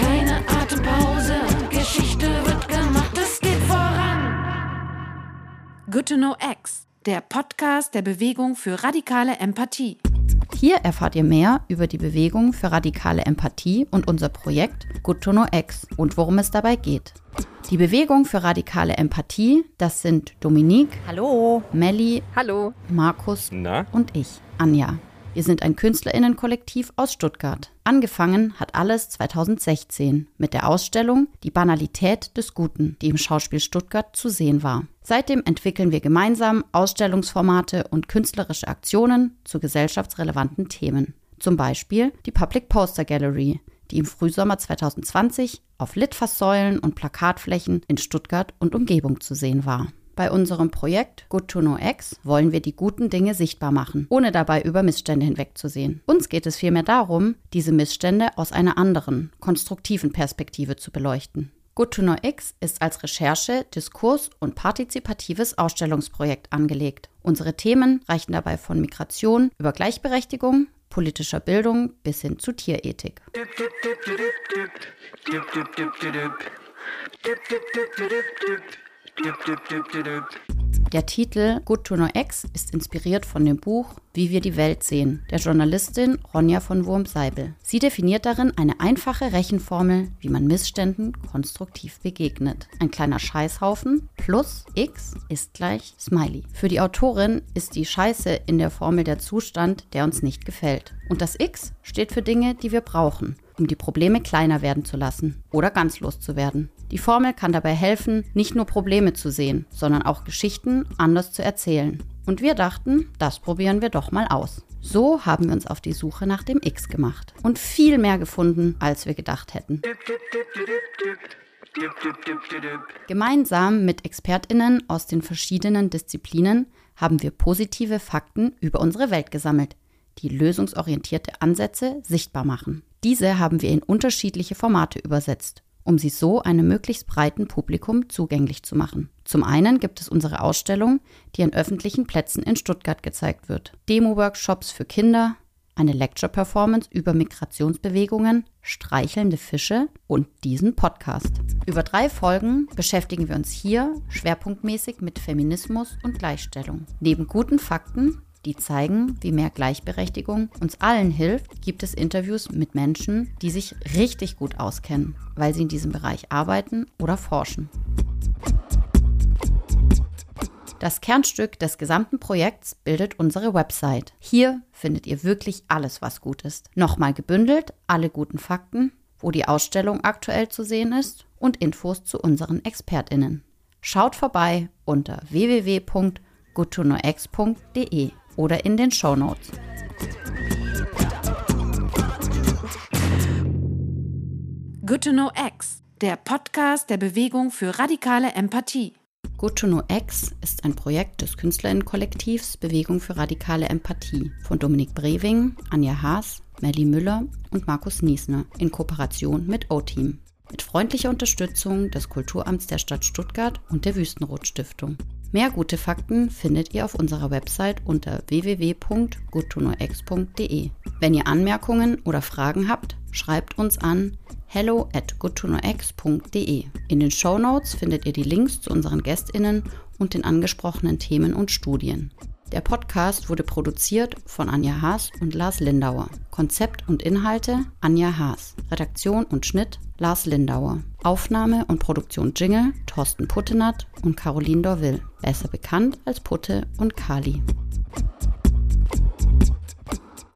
Keine Atempause, Geschichte wird gemacht, es geht voran. Good to Know X, der Podcast der Bewegung für radikale Empathie. Hier erfahrt ihr mehr über die Bewegung für radikale Empathie und unser Projekt Good to Know X und worum es dabei geht. Die Bewegung für radikale Empathie, das sind Dominique, Hallo. Melli, Hallo. Markus Na? und ich, Anja. Wir sind ein Künstlerinnenkollektiv aus Stuttgart. Angefangen hat alles 2016 mit der Ausstellung Die Banalität des Guten, die im Schauspiel Stuttgart zu sehen war. Seitdem entwickeln wir gemeinsam Ausstellungsformate und künstlerische Aktionen zu gesellschaftsrelevanten Themen. Zum Beispiel die Public Poster Gallery, die im Frühsommer 2020 auf Litfaßsäulen und Plakatflächen in Stuttgart und Umgebung zu sehen war. Bei unserem Projekt Good to Know X wollen wir die guten Dinge sichtbar machen, ohne dabei über Missstände hinwegzusehen. Uns geht es vielmehr darum, diese Missstände aus einer anderen, konstruktiven Perspektive zu beleuchten. Good to Know X ist als Recherche, Diskurs und partizipatives Ausstellungsprojekt angelegt. Unsere Themen reichen dabei von Migration über Gleichberechtigung, politischer Bildung bis hin zu Tierethik. Der Titel Good to Know X ist inspiriert von dem Buch Wie wir die Welt sehen der Journalistin Ronja von Wurm-Seibel. Sie definiert darin eine einfache Rechenformel, wie man Missständen konstruktiv begegnet. Ein kleiner Scheißhaufen plus X ist gleich Smiley. Für die Autorin ist die Scheiße in der Formel der Zustand, der uns nicht gefällt. Und das X steht für Dinge, die wir brauchen um die Probleme kleiner werden zu lassen oder ganz loszuwerden. Die Formel kann dabei helfen, nicht nur Probleme zu sehen, sondern auch Geschichten anders zu erzählen. Und wir dachten, das probieren wir doch mal aus. So haben wir uns auf die Suche nach dem X gemacht und viel mehr gefunden, als wir gedacht hätten. Gemeinsam mit Expertinnen aus den verschiedenen Disziplinen haben wir positive Fakten über unsere Welt gesammelt, die lösungsorientierte Ansätze sichtbar machen. Diese haben wir in unterschiedliche Formate übersetzt, um sie so einem möglichst breiten Publikum zugänglich zu machen. Zum einen gibt es unsere Ausstellung, die an öffentlichen Plätzen in Stuttgart gezeigt wird. Demo-Workshops für Kinder, eine Lecture-Performance über Migrationsbewegungen, streichelnde Fische und diesen Podcast. Über drei Folgen beschäftigen wir uns hier schwerpunktmäßig mit Feminismus und Gleichstellung. Neben guten Fakten die zeigen, wie mehr Gleichberechtigung uns allen hilft, gibt es Interviews mit Menschen, die sich richtig gut auskennen, weil sie in diesem Bereich arbeiten oder forschen. Das Kernstück des gesamten Projekts bildet unsere Website. Hier findet ihr wirklich alles, was gut ist. Nochmal gebündelt alle guten Fakten, wo die Ausstellung aktuell zu sehen ist und Infos zu unseren ExpertInnen. Schaut vorbei unter www.goodtoknowx.de oder in den Show Notes. Good to Know X, der Podcast der Bewegung für radikale Empathie. Good to Know X ist ein Projekt des Künstlerinnenkollektivs Bewegung für radikale Empathie von Dominik Brewing, Anja Haas, Melly Müller und Markus Niesner in Kooperation mit O-Team. Mit freundlicher Unterstützung des Kulturamts der Stadt Stuttgart und der Wüstenrot Stiftung. Mehr gute Fakten findet ihr auf unserer Website unter www.goodtoknowx.de. Wenn ihr Anmerkungen oder Fragen habt, schreibt uns an hello at goodtoknowx.de. In den Show Notes findet ihr die Links zu unseren GästInnen und den angesprochenen Themen und Studien. Der Podcast wurde produziert von Anja Haas und Lars Lindauer. Konzept und Inhalte Anja Haas. Redaktion und Schnitt Lars Lindauer. Aufnahme und Produktion Jingle Thorsten Puttenat und Caroline Dorville. Besser bekannt als Putte und Kali.